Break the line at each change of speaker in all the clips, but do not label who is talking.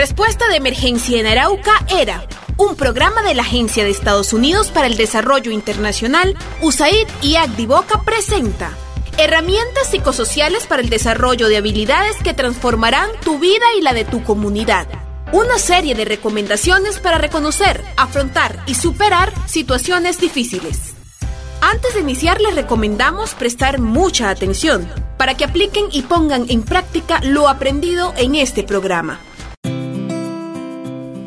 Respuesta de emergencia en Arauca era un programa de la Agencia de Estados Unidos para el Desarrollo Internacional, USAID y Agdivoca presenta herramientas psicosociales para el desarrollo de habilidades que transformarán tu vida y la de tu comunidad. Una serie de recomendaciones para reconocer, afrontar y superar situaciones difíciles. Antes de iniciar les recomendamos prestar mucha atención para que apliquen y pongan en práctica lo aprendido en este programa.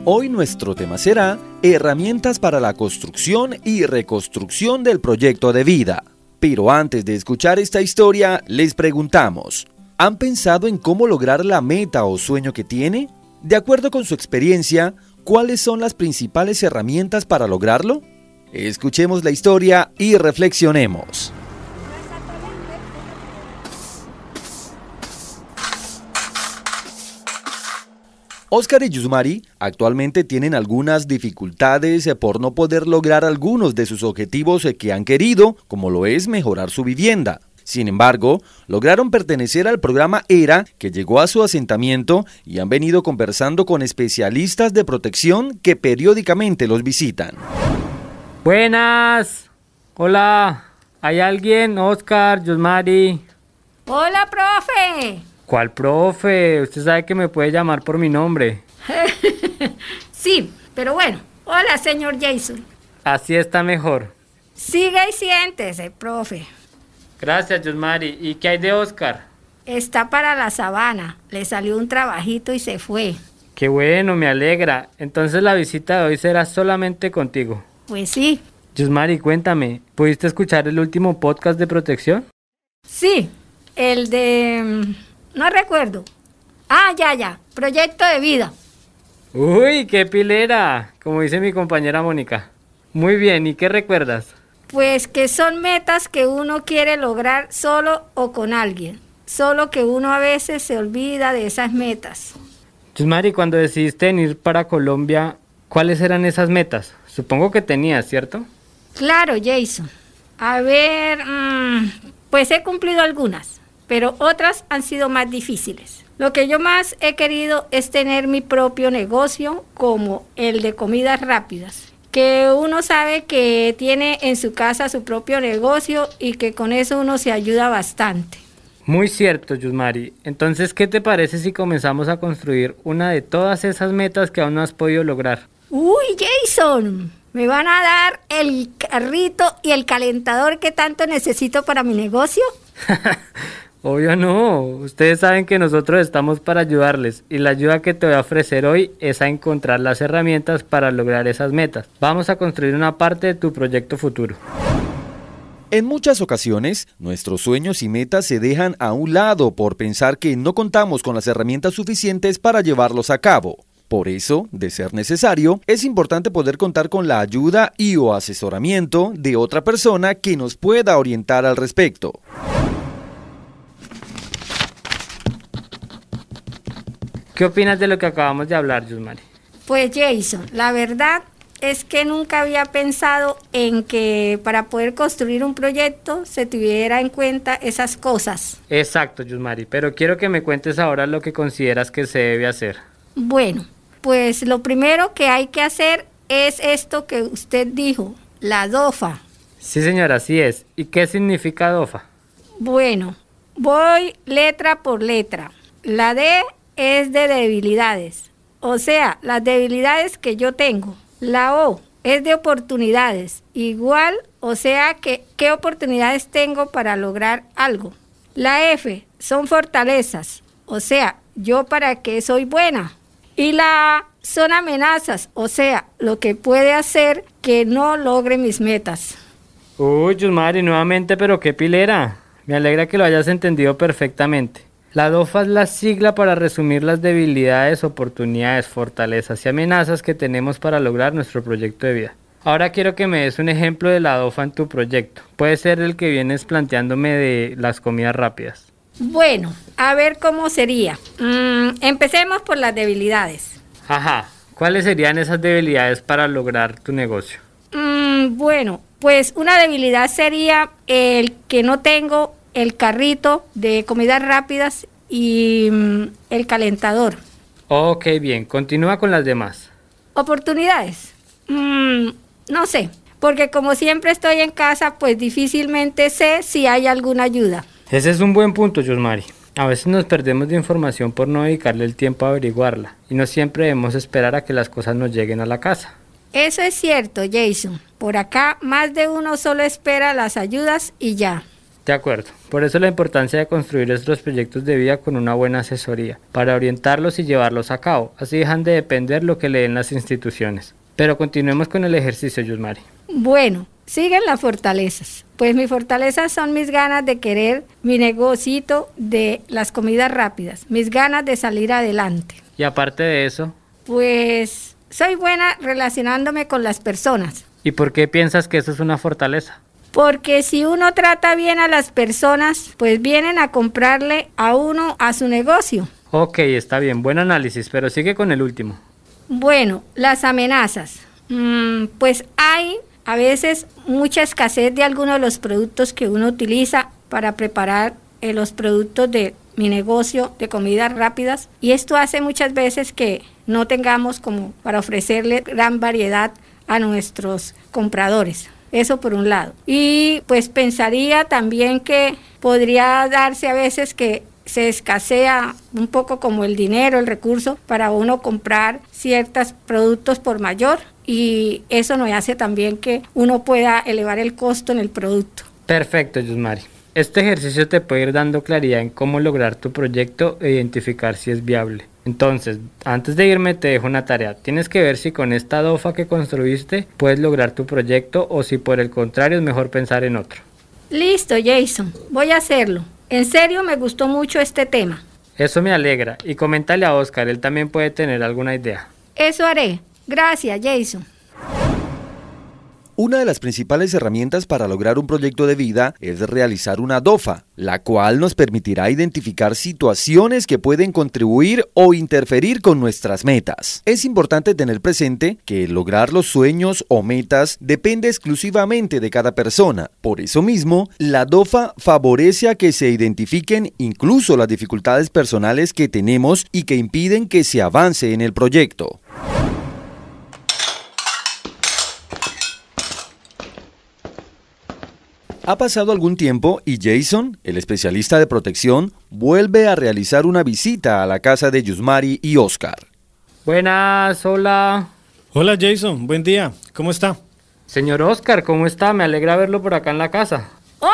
Hoy nuestro tema será herramientas para la construcción y reconstrucción del proyecto de vida. Pero antes de escuchar esta historia, les preguntamos, ¿han pensado en cómo lograr la meta o sueño que tiene? De acuerdo con su experiencia, ¿cuáles son las principales herramientas para lograrlo? Escuchemos la historia y reflexionemos. Oscar y Yusmari actualmente tienen algunas dificultades por no poder lograr algunos de sus objetivos que han querido, como lo es mejorar su vivienda. Sin embargo, lograron pertenecer al programa ERA que llegó a su asentamiento y han venido conversando con especialistas de protección que periódicamente los visitan.
Buenas. Hola. ¿Hay alguien? Oscar, Yusmari.
Hola, profe.
¿Cuál profe? Usted sabe que me puede llamar por mi nombre.
sí, pero bueno. Hola, señor Jason.
Así está mejor.
Sigue y siéntese, profe.
Gracias, Yusmari. ¿Y qué hay de Oscar?
Está para la sabana. Le salió un trabajito y se fue.
Qué bueno, me alegra. Entonces la visita de hoy será solamente contigo.
Pues sí.
Yusmari, cuéntame, ¿pudiste escuchar el último podcast de protección?
Sí, el de... No recuerdo. Ah, ya, ya. Proyecto de vida.
Uy, qué pilera, como dice mi compañera Mónica. Muy bien, ¿y qué recuerdas?
Pues que son metas que uno quiere lograr solo o con alguien. Solo que uno a veces se olvida de esas metas.
Chusmari, cuando decidiste venir para Colombia, ¿cuáles eran esas metas? Supongo que tenías, ¿cierto?
Claro, Jason. A ver, mm, pues he cumplido algunas pero otras han sido más difíciles. Lo que yo más he querido es tener mi propio negocio como el de comidas rápidas, que uno sabe que tiene en su casa su propio negocio y que con eso uno se ayuda bastante.
Muy cierto, Yusmari. Entonces, ¿qué te parece si comenzamos a construir una de todas esas metas que aún no has podido lograr?
Uy, Jason, ¿me van a dar el carrito y el calentador que tanto necesito para mi negocio?
Obvio no, ustedes saben que nosotros estamos para ayudarles y la ayuda que te voy a ofrecer hoy es a encontrar las herramientas para lograr esas metas. Vamos a construir una parte de tu proyecto futuro.
En muchas ocasiones, nuestros sueños y metas se dejan a un lado por pensar que no contamos con las herramientas suficientes para llevarlos a cabo. Por eso, de ser necesario, es importante poder contar con la ayuda y o asesoramiento de otra persona que nos pueda orientar al respecto.
¿Qué opinas de lo que acabamos de hablar, Yusmari?
Pues Jason, la verdad es que nunca había pensado en que para poder construir un proyecto se tuviera en cuenta esas cosas.
Exacto, Yusmari, pero quiero que me cuentes ahora lo que consideras que se debe hacer.
Bueno, pues lo primero que hay que hacer es esto que usted dijo, la DOFA.
Sí, señora, así es. ¿Y qué significa DOFA?
Bueno, voy letra por letra. La D es de debilidades, o sea, las debilidades que yo tengo. La O es de oportunidades, igual, o sea, que qué oportunidades tengo para lograr algo. La F son fortalezas, o sea, yo para qué soy buena. Y la A son amenazas, o sea, lo que puede hacer que no logre mis metas.
Uy, Yusmari, nuevamente, pero qué pilera. Me alegra que lo hayas entendido perfectamente. La DOFA es la sigla para resumir las debilidades, oportunidades, fortalezas y amenazas que tenemos para lograr nuestro proyecto de vida. Ahora quiero que me des un ejemplo de la DOFA en tu proyecto. Puede ser el que vienes planteándome de las comidas rápidas.
Bueno, a ver cómo sería. Mm, empecemos por las debilidades.
Ajá, ¿cuáles serían esas debilidades para lograr tu negocio?
Mm, bueno, pues una debilidad sería el que no tengo el carrito de comidas rápidas y mm, el calentador.
Ok, bien, continúa con las demás.
¿Oportunidades? Mm, no sé, porque como siempre estoy en casa, pues difícilmente sé si hay alguna ayuda.
Ese es un buen punto, Yosmari. A veces nos perdemos de información por no dedicarle el tiempo a averiguarla, y no siempre debemos esperar a que las cosas nos lleguen a la casa.
Eso es cierto, Jason. Por acá más de uno solo espera las ayudas y ya.
De acuerdo. Por eso la importancia de construir estos proyectos de vida con una buena asesoría, para orientarlos y llevarlos a cabo. Así dejan de depender lo que leen las instituciones. Pero continuemos con el ejercicio, Yusmari.
Bueno, siguen las fortalezas. Pues mis fortalezas son mis ganas de querer mi negocito de las comidas rápidas, mis ganas de salir adelante.
Y aparte de eso,
Pues soy buena relacionándome con las personas.
¿y por qué piensas que eso es una fortaleza?
Porque si uno trata bien a las personas, pues vienen a comprarle a uno a su negocio.
Ok, está bien, buen análisis, pero sigue con el último.
Bueno, las amenazas. Mm, pues hay a veces mucha escasez de algunos de los productos que uno utiliza para preparar eh, los productos de mi negocio de comidas rápidas y esto hace muchas veces que no tengamos como para ofrecerle gran variedad a nuestros compradores. Eso por un lado. Y pues pensaría también que podría darse a veces que se escasea un poco como el dinero, el recurso para uno comprar ciertos productos por mayor y eso nos hace también que uno pueda elevar el costo en el producto.
Perfecto, Yusmari. Este ejercicio te puede ir dando claridad en cómo lograr tu proyecto e identificar si es viable. Entonces, antes de irme te dejo una tarea. Tienes que ver si con esta DOFA que construiste puedes lograr tu proyecto o si por el contrario es mejor pensar en otro.
Listo, Jason, voy a hacerlo. En serio me gustó mucho este tema.
Eso me alegra y coméntale a Oscar, él también puede tener alguna idea.
Eso haré. Gracias, Jason.
Una de las principales herramientas para lograr un proyecto de vida es realizar una DOFA, la cual nos permitirá identificar situaciones que pueden contribuir o interferir con nuestras metas. Es importante tener presente que lograr los sueños o metas depende exclusivamente de cada persona. Por eso mismo, la DOFA favorece a que se identifiquen incluso las dificultades personales que tenemos y que impiden que se avance en el proyecto. Ha pasado algún tiempo y Jason, el especialista de protección, vuelve a realizar una visita a la casa de Yusmari y Oscar.
Buenas, hola.
Hola Jason, buen día, ¿cómo está?
Señor Oscar, ¿cómo está? Me alegra verlo por acá en la casa.
Hola,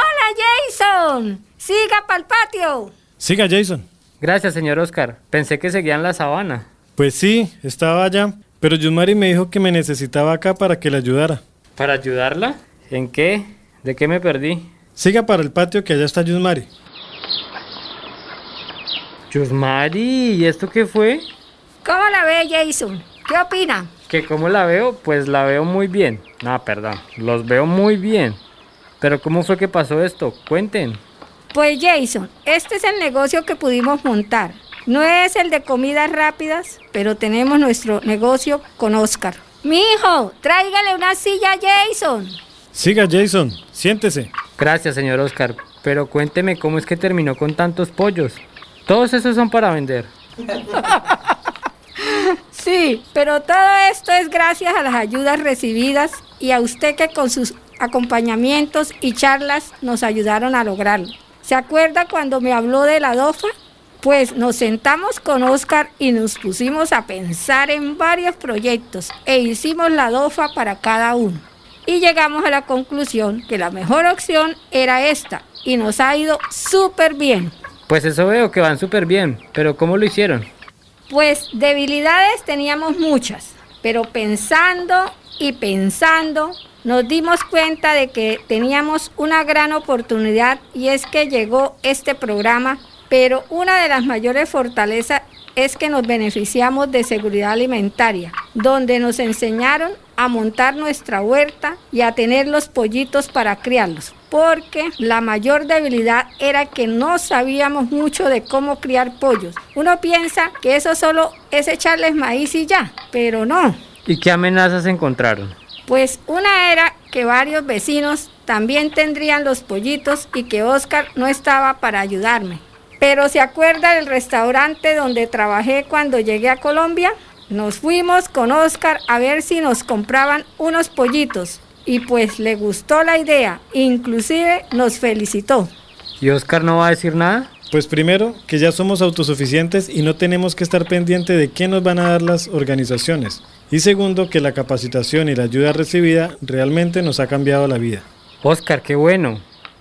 Jason. Siga para el patio.
Siga Jason.
Gracias, señor Oscar. Pensé que seguía en la sabana.
Pues sí, estaba allá, pero Yusmari me dijo que me necesitaba acá para que le ayudara.
¿Para ayudarla? ¿En qué? ¿De qué me perdí?
Siga para el patio que allá está Yusmari.
Yusmari, ¿y esto qué fue?
¿Cómo la ve, Jason? ¿Qué opina?
¿Que cómo la veo? Pues la veo muy bien. No, perdón, los veo muy bien. Pero ¿cómo fue que pasó esto? Cuenten.
Pues Jason, este es el negocio que pudimos montar. No es el de comidas rápidas, pero tenemos nuestro negocio con Oscar. Mi hijo, tráigale una silla a Jason.
Siga Jason, siéntese.
Gracias, señor Oscar. Pero cuénteme cómo es que terminó con tantos pollos. Todos esos son para vender.
Sí, pero todo esto es gracias a las ayudas recibidas y a usted que con sus acompañamientos y charlas nos ayudaron a lograrlo. ¿Se acuerda cuando me habló de la DOFA? Pues nos sentamos con Oscar y nos pusimos a pensar en varios proyectos e hicimos la DOFA para cada uno. Y llegamos a la conclusión que la mejor opción era esta y nos ha ido súper bien.
Pues eso veo que van súper bien. Pero ¿cómo lo hicieron?
Pues debilidades teníamos muchas, pero pensando y pensando nos dimos cuenta de que teníamos una gran oportunidad y es que llegó este programa, pero una de las mayores fortalezas es que nos beneficiamos de seguridad alimentaria, donde nos enseñaron a montar nuestra huerta y a tener los pollitos para criarlos, porque la mayor debilidad era que no sabíamos mucho de cómo criar pollos. Uno piensa que eso solo es echarles maíz y ya, pero no.
¿Y qué amenazas encontraron?
Pues una era que varios vecinos también tendrían los pollitos y que Oscar no estaba para ayudarme. Pero ¿se acuerda del restaurante donde trabajé cuando llegué a Colombia? Nos fuimos con Oscar a ver si nos compraban unos pollitos y pues le gustó la idea, inclusive nos felicitó.
¿Y Oscar no va a decir nada?
Pues primero, que ya somos autosuficientes y no tenemos que estar pendiente de qué nos van a dar las organizaciones. Y segundo, que la capacitación y la ayuda recibida realmente nos ha cambiado la vida.
Oscar, qué bueno.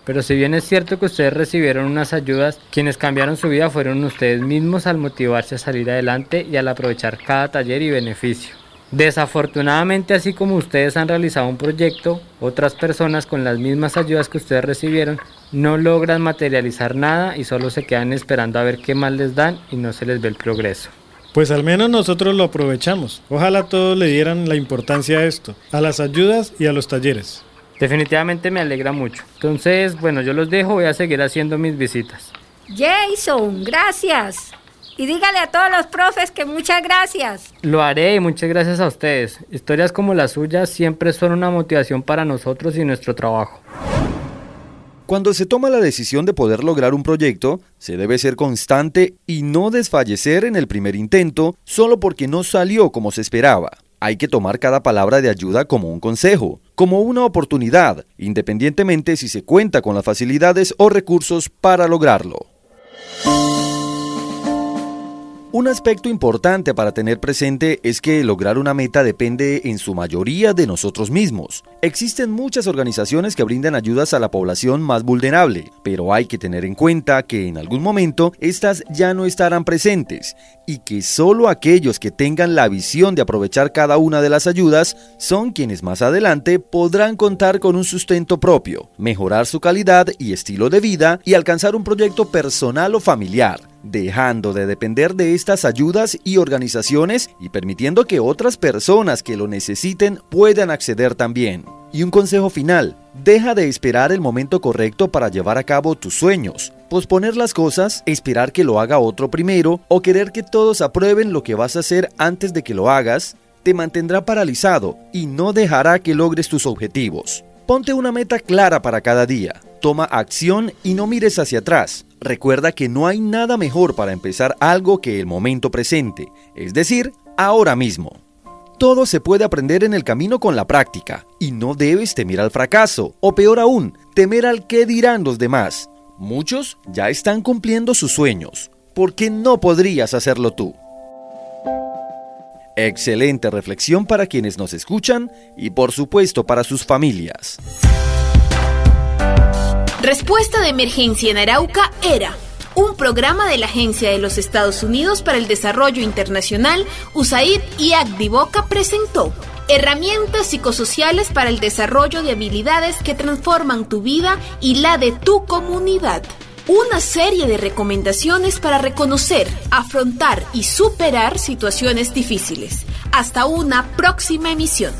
Pero si bien es cierto que ustedes recibieron unas ayudas, quienes cambiaron su vida fueron ustedes mismos al motivarse a salir adelante y al aprovechar cada taller y beneficio. Desafortunadamente, así como ustedes han realizado un proyecto, otras personas con las mismas ayudas que ustedes recibieron no logran materializar nada y solo se quedan esperando a ver qué más les dan y no se les ve el progreso.
Pues al menos nosotros lo aprovechamos. Ojalá todos le dieran la importancia a esto, a las ayudas y a los talleres.
Definitivamente me alegra mucho. Entonces, bueno, yo los dejo, voy a seguir haciendo mis visitas.
Jason, gracias. Y dígale a todos los profes que muchas gracias.
Lo haré y muchas gracias a ustedes. Historias como las suyas siempre son una motivación para nosotros y nuestro trabajo.
Cuando se toma la decisión de poder lograr un proyecto, se debe ser constante y no desfallecer en el primer intento solo porque no salió como se esperaba. Hay que tomar cada palabra de ayuda como un consejo, como una oportunidad, independientemente si se cuenta con las facilidades o recursos para lograrlo. Un aspecto importante para tener presente es que lograr una meta depende en su mayoría de nosotros mismos. Existen muchas organizaciones que brindan ayudas a la población más vulnerable, pero hay que tener en cuenta que en algún momento estas ya no estarán presentes y que solo aquellos que tengan la visión de aprovechar cada una de las ayudas son quienes más adelante podrán contar con un sustento propio, mejorar su calidad y estilo de vida y alcanzar un proyecto personal o familiar dejando de depender de estas ayudas y organizaciones y permitiendo que otras personas que lo necesiten puedan acceder también. Y un consejo final, deja de esperar el momento correcto para llevar a cabo tus sueños. Posponer las cosas, esperar que lo haga otro primero o querer que todos aprueben lo que vas a hacer antes de que lo hagas, te mantendrá paralizado y no dejará que logres tus objetivos. Ponte una meta clara para cada día. Toma acción y no mires hacia atrás. Recuerda que no hay nada mejor para empezar algo que el momento presente, es decir, ahora mismo. Todo se puede aprender en el camino con la práctica y no debes temer al fracaso, o peor aún, temer al qué dirán los demás. Muchos ya están cumpliendo sus sueños. ¿Por qué no podrías hacerlo tú? Excelente reflexión para quienes nos escuchan y por supuesto para sus familias.
Respuesta de emergencia en Arauca era un programa de la Agencia de los Estados Unidos para el Desarrollo Internacional, USAID y Agdivoca presentó herramientas psicosociales para el desarrollo de habilidades que transforman tu vida y la de tu comunidad. Una serie de recomendaciones para reconocer, afrontar y superar situaciones difíciles. Hasta una próxima emisión.